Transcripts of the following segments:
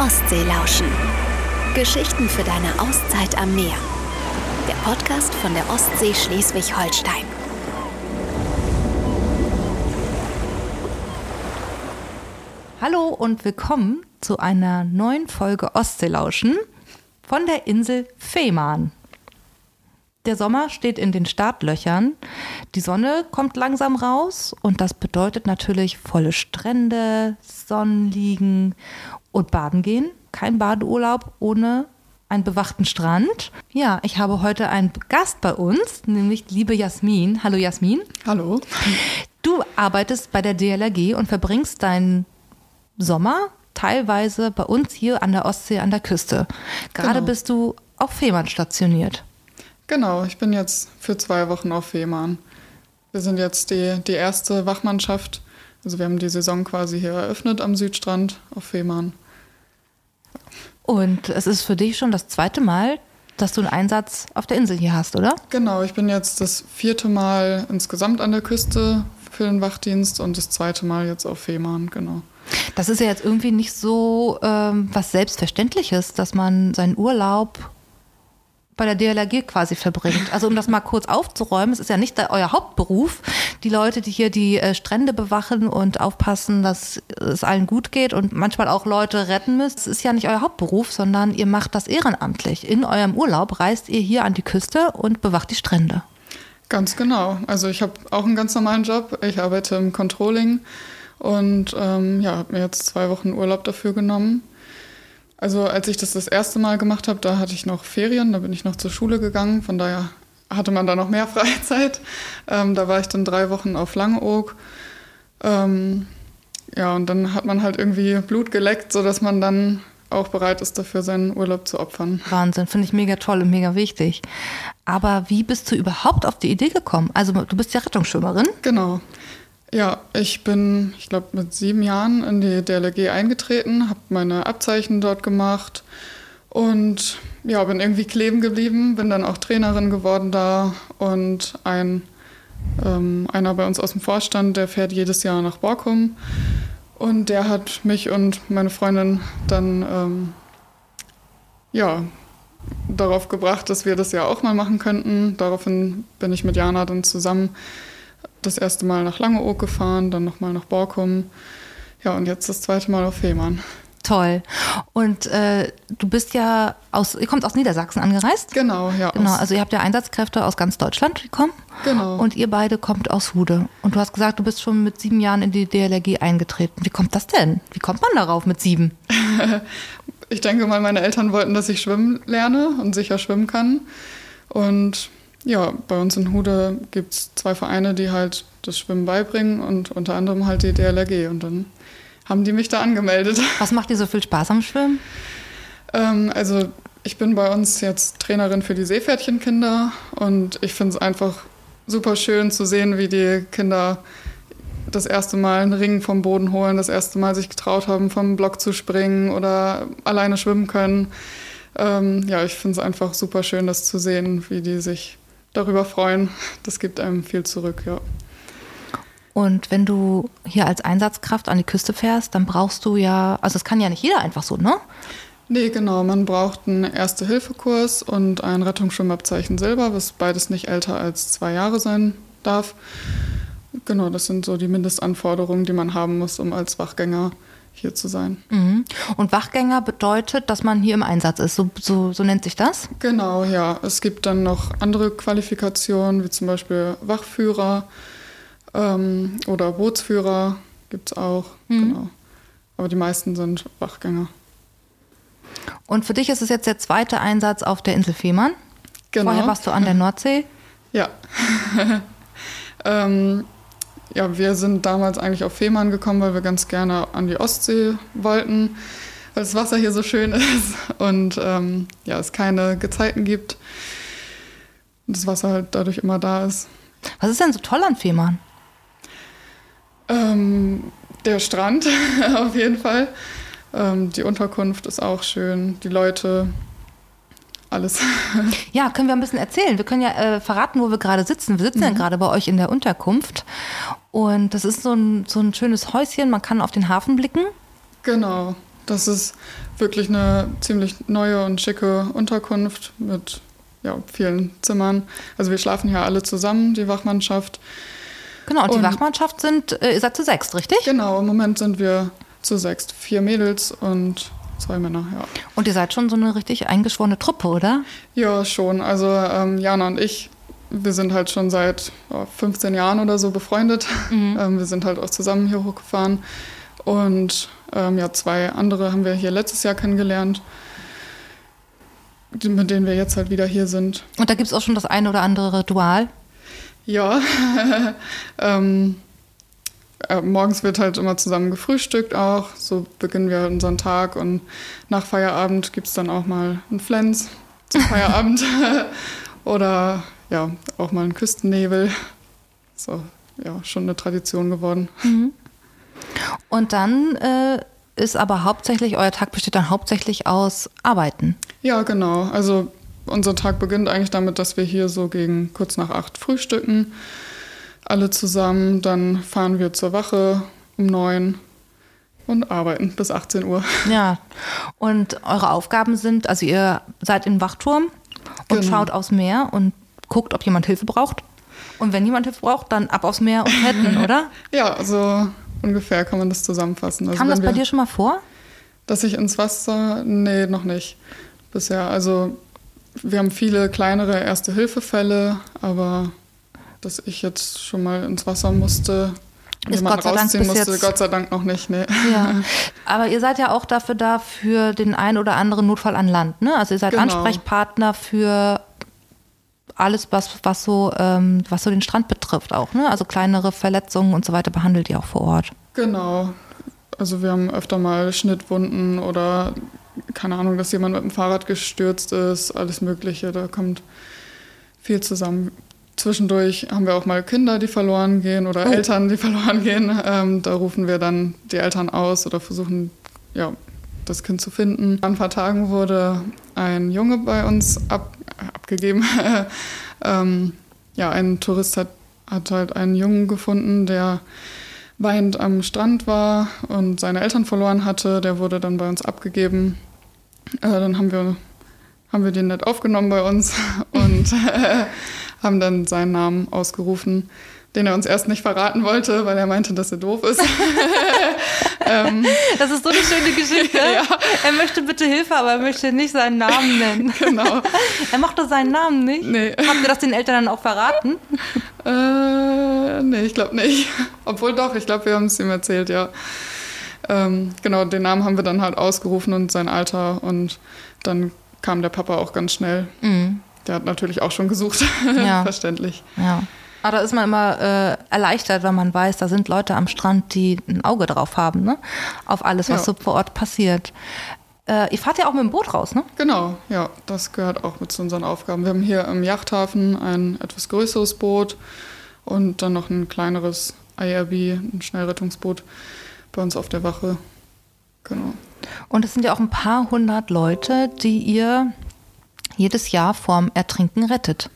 Ostsee lauschen. Geschichten für deine Auszeit am Meer. Der Podcast von der Ostsee Schleswig-Holstein. Hallo und willkommen zu einer neuen Folge Ostseelauschen von der Insel Fehmarn. Der Sommer steht in den Startlöchern. Die Sonne kommt langsam raus und das bedeutet natürlich volle Strände, Sonnenliegen und Baden gehen. Kein Badeurlaub ohne einen bewachten Strand. Ja, ich habe heute einen Gast bei uns, nämlich liebe Jasmin. Hallo Jasmin. Hallo. Du arbeitest bei der DLRG und verbringst deinen Sommer teilweise bei uns hier an der Ostsee an der Küste. Gerade Genau. bist du auf Fehmarn stationiert. Genau, ich bin jetzt für zwei Wochen auf Fehmarn. Wir sind jetzt die, die erste Wachmannschaft. Also wir haben die Saison quasi hier eröffnet am Südstrand auf Fehmarn. Und es ist für dich schon das zweite Mal, dass du einen Einsatz auf der Insel hier hast, oder? Genau, ich bin jetzt das vierte Mal insgesamt an der Küste für den Wachdienst und das zweite Mal jetzt auf Fehmarn, genau. Das ist ja jetzt irgendwie nicht so ähm, was Selbstverständliches, dass man seinen Urlaub bei der DLRG quasi verbringt. Also um das mal kurz aufzuräumen, es ist ja nicht euer Hauptberuf. Die Leute, die hier die äh, Strände bewachen und aufpassen, dass es allen gut geht und manchmal auch Leute retten müsst, das ist ja nicht euer Hauptberuf, sondern ihr macht das ehrenamtlich. In eurem Urlaub reist ihr hier an die Küste und bewacht die Strände. Ganz genau. Also ich habe auch einen ganz normalen Job. Ich arbeite im Controlling und ähm, ja, habe mir jetzt zwei Wochen Urlaub dafür genommen. Also als ich das das erste Mal gemacht habe, da hatte ich noch Ferien, da bin ich noch zur Schule gegangen. Von daher hatte man da noch mehr Freizeit. Ähm, da war ich dann drei Wochen auf Langeoog. Ähm, ja, und dann hat man halt irgendwie Blut geleckt, sodass man dann auch bereit ist, dafür seinen Urlaub zu opfern. Wahnsinn, finde ich mega toll und mega wichtig. Aber wie bist du überhaupt auf die Idee gekommen? Also du bist ja Rettungsschwimmerin. Genau. Ja, ich bin, ich glaube, mit sieben Jahren in die DLRG eingetreten, habe meine Abzeichen dort gemacht und ja, bin irgendwie kleben geblieben, bin dann auch Trainerin geworden da und ein, ähm, einer bei uns aus dem Vorstand, der fährt jedes Jahr nach Borkum und der hat mich und meine Freundin dann ähm, ja, darauf gebracht, dass wir das ja auch mal machen könnten. Daraufhin bin ich mit Jana dann zusammen das erste Mal nach Langeoog gefahren, dann nochmal nach Borkum. Ja, und jetzt das zweite Mal auf Fehmarn. Toll. Und äh, du bist ja aus, ihr kommt aus Niedersachsen angereist? Genau, ja. Genau, also ihr habt ja Einsatzkräfte aus ganz Deutschland gekommen. Genau. Und ihr beide kommt aus Hude. Und du hast gesagt, du bist schon mit sieben Jahren in die DLRG eingetreten. Wie kommt das denn? Wie kommt man darauf mit sieben? Ich denke mal, meine Eltern wollten, dass ich schwimmen lerne und sicher schwimmen kann. Und ja, bei uns in Hude gibt es zwei Vereine, die halt das Schwimmen beibringen und unter anderem halt die DLRG. Und dann haben die mich da angemeldet. Was macht dir so viel Spaß am Schwimmen? Ähm, also ich bin bei uns jetzt Trainerin für die Seepferdchenkinder und ich finde es einfach super schön zu sehen, wie die Kinder das erste Mal einen Ring vom Boden holen, das erste Mal sich getraut haben, vom Block zu springen oder alleine schwimmen können. Ähm, ja, ich finde es einfach super schön, das zu sehen, wie die sich darüber freuen. Das gibt einem viel zurück, ja. Und wenn du hier als Einsatzkraft an die Küste fährst, dann brauchst du ja, also das kann ja nicht jeder einfach so, ne? Nee, genau. Man braucht einen Erste-Hilfe-Kurs und ein Rettungsschwimmabzeichen Silber, was beides nicht älter als zwei Jahre sein darf. Genau, das sind so die Mindestanforderungen, die man haben muss, um als Wachgänger hier zu sein. Mhm. Und Wachgänger bedeutet, dass man hier im Einsatz ist. So, so, so nennt sich das? Genau, ja. Es gibt dann noch andere Qualifikationen, wie zum Beispiel Wachführer ähm, oder Bootsführer gibt es auch. Genau. Aber die meisten sind Wachgänger. Und für dich ist es jetzt der zweite Einsatz auf der Insel Fehmarn. Genau. Vorher warst du an der Nordsee. Ja. ähm, ja, wir sind damals eigentlich auf Fehmarn gekommen, weil wir ganz gerne an die Ostsee wollten, weil das Wasser hier so schön ist und ähm, ja, es keine Gezeiten gibt. Und das Wasser halt dadurch immer da ist. Was ist denn so toll an Fehmarn? Ähm, der Strand auf jeden Fall. Ähm, die Unterkunft ist auch schön. Die Leute, alles. Ja, können wir ein bisschen erzählen. Wir können ja äh, verraten, wo wir gerade sitzen. Wir sitzen ja gerade bei euch in der Unterkunft. Und das ist so ein, so ein schönes Häuschen. Man kann auf den Hafen blicken. genau. Das ist wirklich eine ziemlich neue und schicke Unterkunft mit ja, vielen Zimmern. Also wir schlafen hier alle zusammen, die Wachmannschaft. Genau, und die Und- Wachmannschaft sind, äh, ihr seid zu sechst, richtig? Genau, im Moment sind wir zu sechst. Vier Mädels und zwei Männer, ja. Und ihr seid schon so eine richtig eingeschworene Truppe, oder? Ja, schon. Also ähm, Jana und ich, wir sind halt schon seit oh, 15 Jahren oder so befreundet. Ähm, wir sind halt auch zusammen hier hochgefahren. Und ähm, ja, zwei andere haben wir hier letztes Jahr kennengelernt, mit denen wir jetzt halt wieder hier sind. Und da gibt es auch schon das eine oder andere Ritual. Ja, ähm, äh, morgens wird halt immer zusammen gefrühstückt auch. So beginnen wir unseren Tag und nach Feierabend gibt es dann auch mal einen Flens zum Feierabend. Oder ja, auch mal einen Küstennebel. So, ja, schon eine Tradition geworden. Und dann äh, ist aber hauptsächlich, euer Tag besteht dann hauptsächlich aus Arbeiten. Ja, genau. Also unser Tag beginnt eigentlich damit, dass wir hier so gegen kurz nach acht frühstücken. Alle zusammen. Dann fahren wir zur Wache um neun und arbeiten bis 18 Uhr. Ja. Und eure Aufgaben sind, also ihr seid im Wachturm und Genau. schaut aufs Meer und guckt, ob jemand Hilfe braucht. Und wenn jemand Hilfe braucht, dann ab aufs Meer und retten, oder? Ja, also ungefähr kann man das zusammenfassen. Also Kam das bei wir, dir schon mal vor? Dass ich ins Wasser, nee, noch nicht bisher. Also wir haben viele kleinere Erste-Hilfe-Fälle, aber dass ich jetzt schon mal ins Wasser musste, Ist Gott sei Dank rausziehen bis musste, jetzt- Gott sei Dank noch nicht, nee. Ja. Aber ihr seid ja auch dafür da für den einen oder anderen Notfall an Land, ne? Also ihr seid Genau. Ansprechpartner für alles, was, was, so, ähm, was so den Strand betrifft auch, ne? Also kleinere Verletzungen und so weiter behandelt ihr auch vor Ort. Genau. Also wir haben öfter mal Schnittwunden oder keine Ahnung, dass jemand mit dem Fahrrad gestürzt ist, alles Mögliche. Da kommt viel zusammen. Zwischendurch haben wir auch mal Kinder, die verloren gehen oder Oh. Eltern, die verloren gehen. Ähm, da rufen wir dann die Eltern aus oder versuchen, ja, das Kind zu finden. An ein paar Tagen wurde ein Junge bei uns ab, abgegeben. ähm, ja, ein Tourist hat, hat halt einen Jungen gefunden, der weinend am Strand war und seine Eltern verloren hatte. Der wurde dann bei uns abgegeben. Äh, dann haben wir, haben wir den nett aufgenommen bei uns und äh, haben dann seinen Namen ausgerufen, den er uns erst nicht verraten wollte, weil er meinte, dass er doof ist. ähm, Das ist so eine schöne Geschichte. Er möchte bitte Hilfe, aber er möchte nicht seinen Namen nennen. genau. Er mochte seinen Namen nicht. Nee. Habt ihr das den Eltern dann auch verraten? Äh, nee, ich glaube nicht. Obwohl doch, ich glaube, wir haben es ihm erzählt, ja. Ähm, genau, den Namen haben wir dann halt ausgerufen und sein Alter und dann kam der Papa auch ganz schnell. Der hat natürlich auch schon gesucht, Ja. verständlich. Ja. Aber da ist man immer äh, erleichtert, wenn man weiß, da sind Leute am Strand, die ein Auge drauf haben, ne? Auf alles, was Ja. so vor Ort passiert. Äh, ihr fahrt ja auch mit dem Boot raus, ne? Genau, ja, das gehört auch mit zu unseren Aufgaben. Wir haben hier im Yachthafen ein etwas größeres Boot und dann noch ein kleineres IRB, ein Schnellrettungsboot bei uns auf der Wache. Genau. Und es sind ja auch ein paar hundert Leute, die ihr jedes Jahr vorm Ertrinken rettet.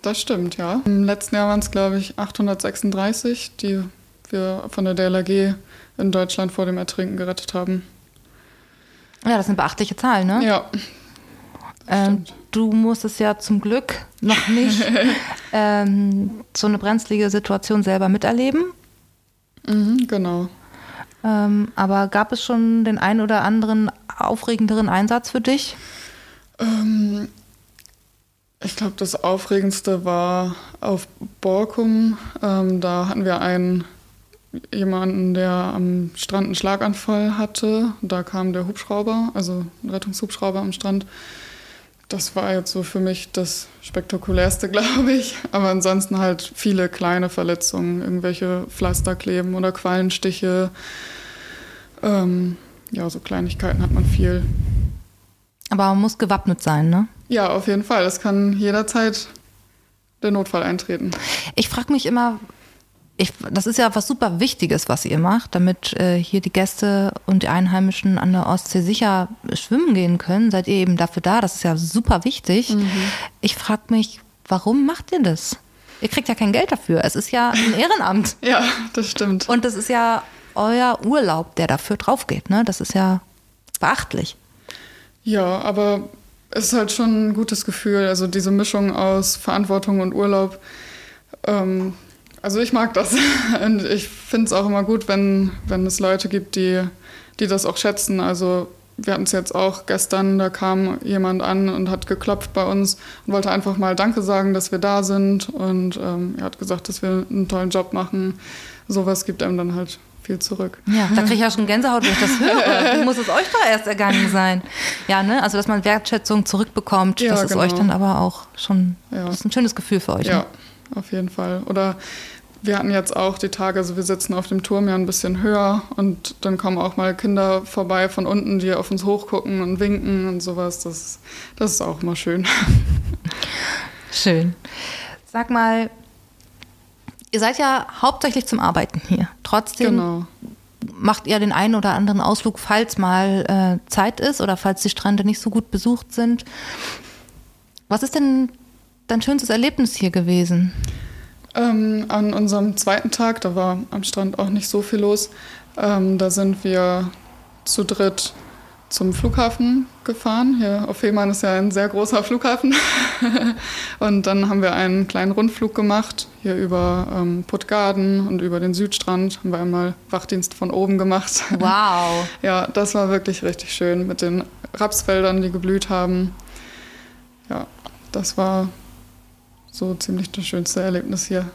Das stimmt, ja. Im letzten Jahr waren es, glaube ich, 836, die wir von der DLRG in Deutschland vor dem Ertrinken gerettet haben. Ja, das sind beachtliche Zahlen, ne? Ja, Ähm, du musstest ja zum Glück noch nicht ähm, so eine brenzlige Situation selber miterleben. mhm, genau. Ähm, aber gab es schon den einen oder anderen aufregenderen Einsatz für dich? Ähm, ich glaube, das Aufregendste war auf Borkum. Ähm, da hatten wir einen jemanden, der am Strand einen Schlaganfall hatte. Da kam der Hubschrauber, also ein Rettungshubschrauber am Strand. Das war jetzt so für mich das spektakulärste, glaube ich. Aber ansonsten halt viele kleine Verletzungen, irgendwelche Pflasterkleben oder Quallenstiche. Ähm, ja, so Kleinigkeiten hat man viel. Aber man muss gewappnet sein, ne? Ja, auf jeden Fall. Es kann jederzeit der Notfall eintreten. Ich frage mich immer, ich, das ist ja was super Wichtiges, was ihr macht, damit äh, hier die Gäste und die Einheimischen an der Ostsee sicher schwimmen gehen können. Seid ihr eben dafür da? Das ist ja super wichtig. Ich frage mich, warum macht ihr das? Ihr kriegt ja kein Geld dafür. Es ist ja ein Ehrenamt. Ja, das stimmt. Und das ist ja euer Urlaub, der dafür drauf geht. Ne? Das ist ja beachtlich. Ja, aber es ist halt schon ein gutes Gefühl. Also diese Mischung aus Verantwortung und Urlaub. Ähm, also ich mag das. Und ich finde es auch immer gut, wenn, wenn es Leute gibt, die, die das auch schätzen. Also wir hatten es jetzt auch gestern, da kam jemand an und hat geklopft bei uns und wollte einfach mal Danke sagen, dass wir da sind. Und ähm, er hat gesagt, dass wir einen tollen Job machen. Sowas gibt einem dann halt viel zurück. Ja, da kriege ich ja schon Gänsehaut, wenn ich das höre. Wie muss es euch doch erst ergangen sein? Ja, ne? Also, dass man Wertschätzung zurückbekommt, Ja, das ist genau. euch dann aber auch schon, Ja. das ist ein schönes Gefühl für euch. Ja, Ne? auf jeden Fall. Oder wir hatten jetzt auch die Tage, also wir sitzen auf dem Turm ja ein bisschen höher und dann kommen auch mal Kinder vorbei von unten, die auf uns hochgucken und winken und sowas. Das, das ist auch immer schön. Schön. Sag mal, ihr seid ja hauptsächlich zum Arbeiten hier. Trotzdem Genau. macht ihr den einen oder anderen Ausflug, falls mal äh, Zeit ist oder falls die Strände nicht so gut besucht sind. Was ist denn dein schönstes Erlebnis hier gewesen? Ähm, an unserem zweiten Tag, da war am Strand auch nicht so viel los, ähm, da sind wir zu dritt zum Flughafen gefahren. Hier auf Fehmarn ist ja ein sehr großer Flughafen. und dann haben wir einen kleinen Rundflug gemacht, hier über ähm, Puttgarden und über den Südstrand. Haben wir einmal Wachdienst von oben gemacht. Wow. Ja, das war wirklich richtig schön mit den Rapsfeldern, die geblüht haben. Ja, das war so ziemlich das schönste Erlebnis hier.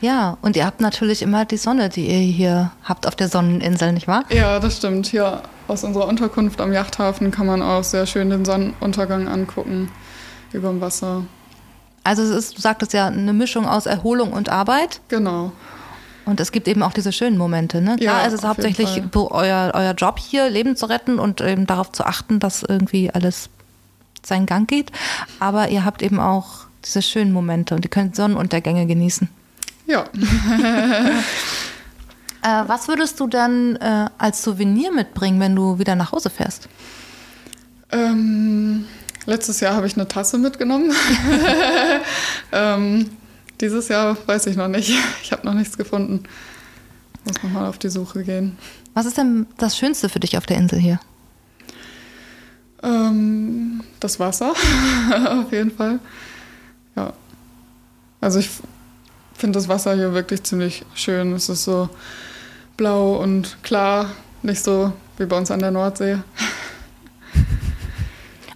Ja, und ihr habt natürlich immer die Sonne, die ihr hier habt auf der Sonneninsel, nicht wahr? Ja, das stimmt. Hier aus unserer Unterkunft am Yachthafen kann man auch sehr schön den Sonnenuntergang angucken über dem Wasser. Also es ist, du sagtest ja, eine Mischung aus Erholung und Arbeit. Genau. Und es gibt eben auch diese schönen Momente. Ne? Ja, Klar, es ist hauptsächlich euer, euer Job hier, Leben zu retten und eben darauf zu achten, dass irgendwie alles seinen Gang geht. Aber ihr habt eben auch diese schönen Momente und ihr könnt Sonnenuntergänge genießen. Ja. Äh, was würdest du dann äh, als Souvenir mitbringen, wenn du wieder nach Hause fährst? Ähm, letztes Jahr habe ich eine Tasse mitgenommen. ähm, dieses Jahr weiß ich noch nicht. Ich habe noch nichts gefunden. Muss noch mal auf die Suche gehen. Was ist denn das Schönste für dich auf der Insel hier? Ähm, das Wasser, auf jeden Fall. Ja. Also ich finde das Wasser hier wirklich ziemlich schön. Es ist so blau und klar, nicht so wie bei uns an der Nordsee.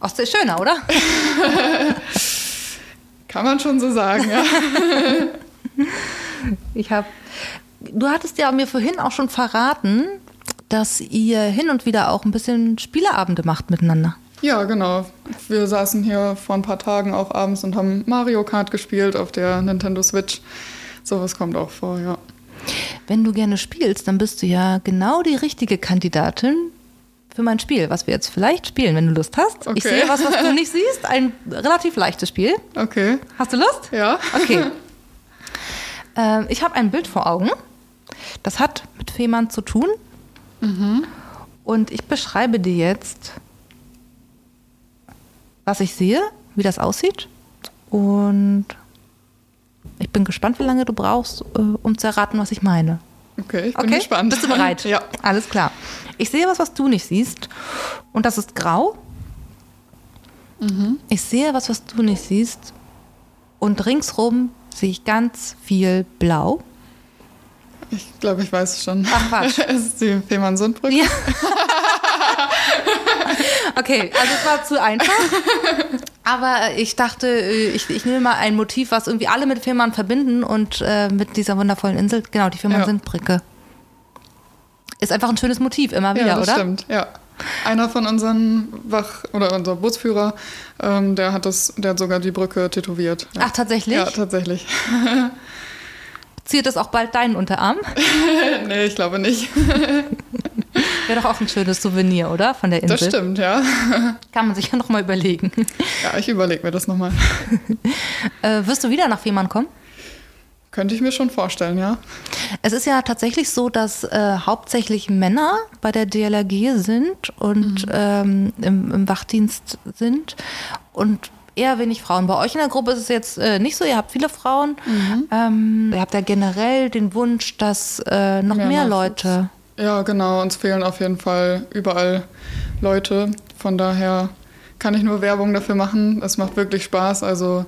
Ostsee ist schöner, oder? Kann man schon so sagen, ja. Ich habe. Du hattest ja mir vorhin auch schon verraten, dass ihr hin und wieder auch ein bisschen Spieleabende macht miteinander. Ja, genau. Wir saßen hier vor ein paar Tagen auch abends und haben Mario Kart gespielt auf der Nintendo Switch. Sowas kommt auch vor, ja. Wenn du gerne spielst, dann bist du ja genau die richtige Kandidatin für mein Spiel, was wir jetzt vielleicht spielen, wenn du Lust hast. Ich Okay. sehe was, was du nicht siehst. Ein relativ leichtes Spiel. Okay. Hast du Lust? Ja. Okay. ähm, ich habe ein Bild vor Augen. Das hat mit Fehmarn zu tun. Und ich beschreibe dir jetzt, was ich sehe, wie das aussieht. Und ich bin gespannt, wie lange du brauchst, äh, um zu erraten, was ich meine. Okay, ich bin Okay? gespannt. Bist du bereit? Ja. Alles klar. Ich sehe was, was du nicht siehst. Und das ist grau. Mhm. Ich sehe was, was du nicht siehst. Und ringsrum sehe ich ganz viel Blau. Ich glaube, ich weiß es schon. Ach, Quatsch. es ist die Fehmarn-Sundbrücke. Ja. okay, also es war zu einfach. Aber ich dachte, äh, ich, ich nehme mal ein Motiv, was irgendwie alle mit Fehmarn verbinden und äh, mit dieser wundervollen Insel. Genau, die Fehmarn Ja. Sundbrücke. Ist einfach ein schönes Motiv, immer wieder, Ja, das oder? stimmt, ja. Einer von unseren Wach- oder unser Bootsführer, ähm, der hat das, der hat sogar die Brücke tätowiert. Ja. Ach, tatsächlich? Ja, tatsächlich. Ziert das auch bald deinen Unterarm? nee, ich glaube nicht. Wäre doch auch ein schönes Souvenir, oder? Von der Insel. Das stimmt, ja. Kann man sich ja noch mal überlegen. Ja, ich überlege mir das nochmal. Äh, wirst du wieder nach Fehmarn kommen? Könnte ich mir schon vorstellen, ja. Es ist ja tatsächlich so, dass äh, hauptsächlich Männer bei der DLRG sind und ähm, im, im Wachdienst sind und eher wenig Frauen. Bei euch in der Gruppe ist es jetzt äh, nicht so, ihr habt viele Frauen. Ähm, ihr habt ja generell den Wunsch, dass äh, noch Mehr mehr. Leute Ja, genau. Uns fehlen auf jeden Fall überall Leute. Von daher kann ich nur Werbung dafür machen. Es macht wirklich Spaß. Also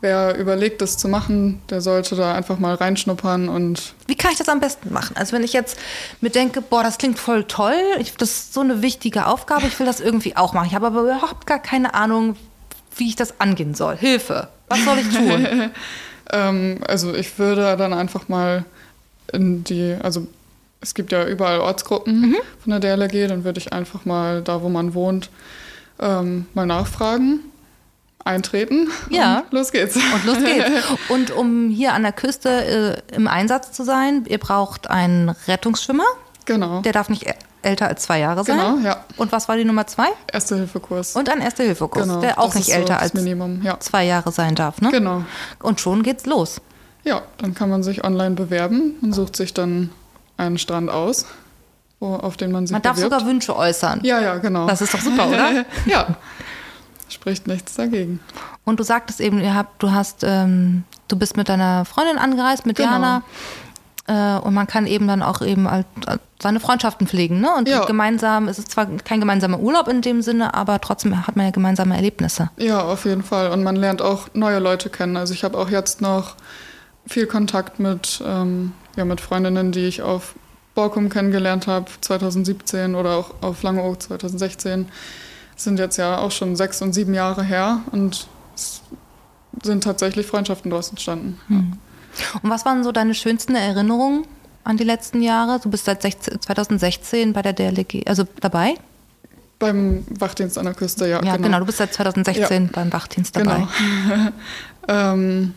wer überlegt, das zu machen, der sollte da einfach mal reinschnuppern und. Wie kann ich das am besten machen? Also wenn ich jetzt mir denke, boah, das klingt voll toll, ich, das ist so eine wichtige Aufgabe, ich will das irgendwie auch machen. Ich habe aber überhaupt gar keine Ahnung, wie ich das angehen soll. Hilfe. Was soll ich tun? ähm, also ich würde dann einfach mal in die, also es gibt ja überall Ortsgruppen mhm. von der DLRG, dann würde ich einfach mal da, wo man wohnt, ähm, mal nachfragen eintreten. Ja. Los geht's. Und los geht's. Und um hier an der Küste äh, im Einsatz zu sein, ihr braucht einen Rettungsschwimmer. Genau. Der darf nicht älter als zwei Jahre sein. Genau, ja. Und was war die Nummer zwei? Erste-Hilfe-Kurs. Und ein Erste-Hilfe-Kurs, genau, der auch nicht älter so als Minimum, ja. zwei Jahre sein darf. Ne? Genau. Und schon geht's los. Ja, dann kann man sich online bewerben und sucht sich dann einen Strand aus, wo, auf den man sich Man bewirbt. darf sogar Wünsche äußern. Ja, ja, genau. Das ist doch super, oder? ja. Spricht nichts dagegen. Und du sagtest eben, ihr habt, du hast, ähm, du bist mit deiner Freundin angereist, mit genau. Jana. Äh, und man kann eben dann auch eben als, als seine Freundschaften pflegen. Ne? Und ja. gemeinsam, es ist zwar kein gemeinsamer Urlaub in dem Sinne, aber trotzdem hat man ja gemeinsame Erlebnisse. Ja, auf jeden Fall. Und man lernt auch neue Leute kennen. Also ich habe auch jetzt noch viel Kontakt mit, ähm, ja, mit Freundinnen, die ich auf Borkum kennengelernt habe 2017 oder auch auf Langeoog 2016 sind jetzt ja auch schon sechs und sieben Jahre her und es sind tatsächlich Freundschaften daraus entstanden. Hm. Und was waren so deine schönsten Erinnerungen an die letzten Jahre? Du bist seit 16, 2016 bei der DLG, also dabei? Beim Wachdienst an der Küste, ja. Ja, genau, genau du bist seit 2016 ja. beim Wachdienst dabei. Genau. ähm,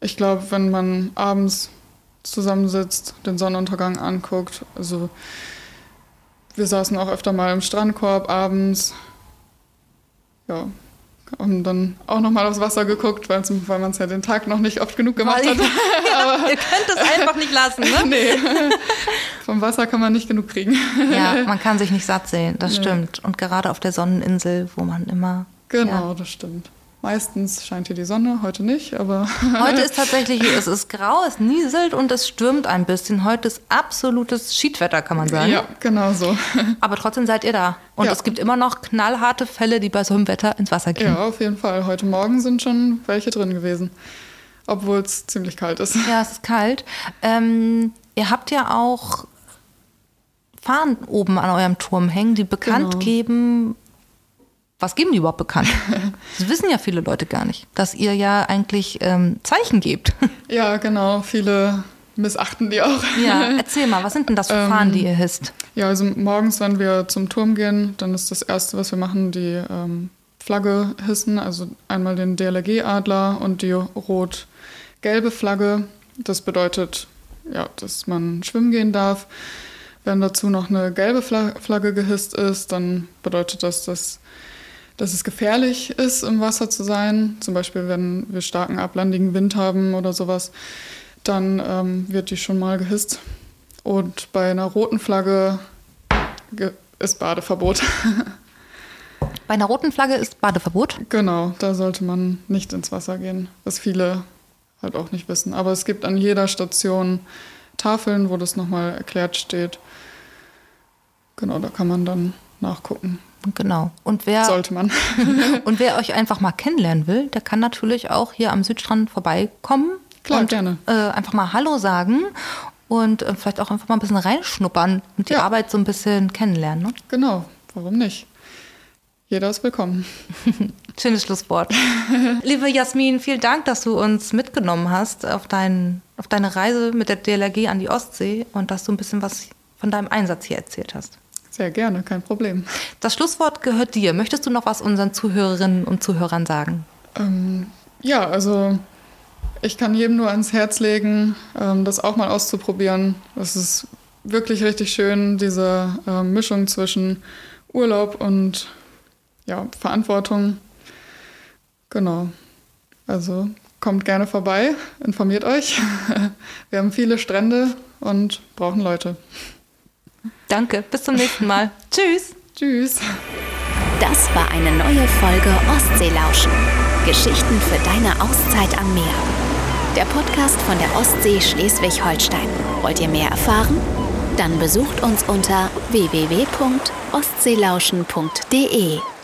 ich glaube, wenn man abends zusammensitzt, den Sonnenuntergang anguckt, also wir saßen auch öfter mal im Strandkorb abends. Ja, haben dann auch noch mal aufs Wasser geguckt, weil man es ja den Tag noch nicht oft genug gemacht hat. ja, ihr könnt es einfach nicht lassen, ne? nee. Vom Wasser kann man nicht genug kriegen. ja, man kann sich nicht satt sehen, das nee. stimmt. Und gerade auf der Sonneninsel, wo man immer. Genau, ja. das stimmt. Meistens scheint hier die Sonne, heute nicht, aber. heute ist tatsächlich, es ist grau, es nieselt und es stürmt ein bisschen. Heute ist absolutes Schiedwetter, kann man sagen. Ja, genau so. Aber trotzdem seid ihr da. Und ja. es gibt immer noch knallharte Fälle, die bei so einem Wetter ins Wasser gehen. Ja, auf jeden Fall. Heute Morgen sind schon welche drin gewesen. Obwohl es ziemlich kalt ist. Ja, es ist kalt. Ähm, ihr habt ja auch Fahnen oben an eurem Turm hängen, die bekannt genau. geben, was geben die überhaupt bekannt? Das wissen ja viele Leute gar nicht, dass ihr ja eigentlich ähm, Zeichen gebt. Ja, genau. Viele missachten die auch. Ja, erzähl mal, was sind denn das für Fahnen, die ihr hisst? Ja, also morgens, wenn wir zum Turm gehen, dann ist das Erste, was wir machen, die ähm, Flagge hissen. Also einmal den DLRG-Adler und die rot-gelbe Flagge. Das bedeutet, ja, dass man schwimmen gehen darf. Wenn dazu noch eine gelbe Flagge gehisst ist, dann bedeutet das, dass dass es gefährlich ist, im Wasser zu sein. Zum Beispiel, wenn wir starken ablandigen Wind haben oder sowas, dann ähm, wird die schon mal gehisst. Und bei einer roten Flagge ist Badeverbot. Bei einer roten Flagge ist Badeverbot? Genau, da sollte man nicht ins Wasser gehen, was viele halt auch nicht wissen. Aber es gibt an jeder Station Tafeln, wo das nochmal erklärt steht. Genau, da kann man dann nachgucken. Genau. Und wer, Sollte man. und wer euch einfach mal kennenlernen will, der kann natürlich auch hier am Südstrand vorbeikommen. Klar, und, gerne. Äh, einfach mal Hallo sagen und äh, vielleicht auch einfach mal ein bisschen reinschnuppern und die ja. Arbeit so ein bisschen kennenlernen. Ne? Genau, warum nicht? Jeder ist willkommen. Schönes Schlusswort. Liebe Jasmin, vielen Dank, dass du uns mitgenommen hast auf, dein, auf deine Reise mit der DLRG an die Ostsee und dass du ein bisschen was von deinem Einsatz hier erzählt hast. Sehr gerne, kein Problem. Das Schlusswort gehört dir. Möchtest du noch was unseren Zuhörerinnen und Zuhörern sagen? Ähm, ja, also ich kann jedem nur ans Herz legen, ähm, das auch mal auszuprobieren. Es ist wirklich richtig schön, diese äh, Mischung zwischen Urlaub und ja, Verantwortung. Genau. Also kommt gerne vorbei, informiert euch. Wir haben viele Strände und brauchen Leute. Danke, bis zum nächsten Mal. Tschüss. Tschüss. Das war eine neue Folge Ostseelauschen. Geschichten für deine Auszeit am Meer. Der Podcast von der Ostsee Schleswig-Holstein Wollt ihr mehr erfahren? Dann besucht uns unter www.ostseelauschen.de.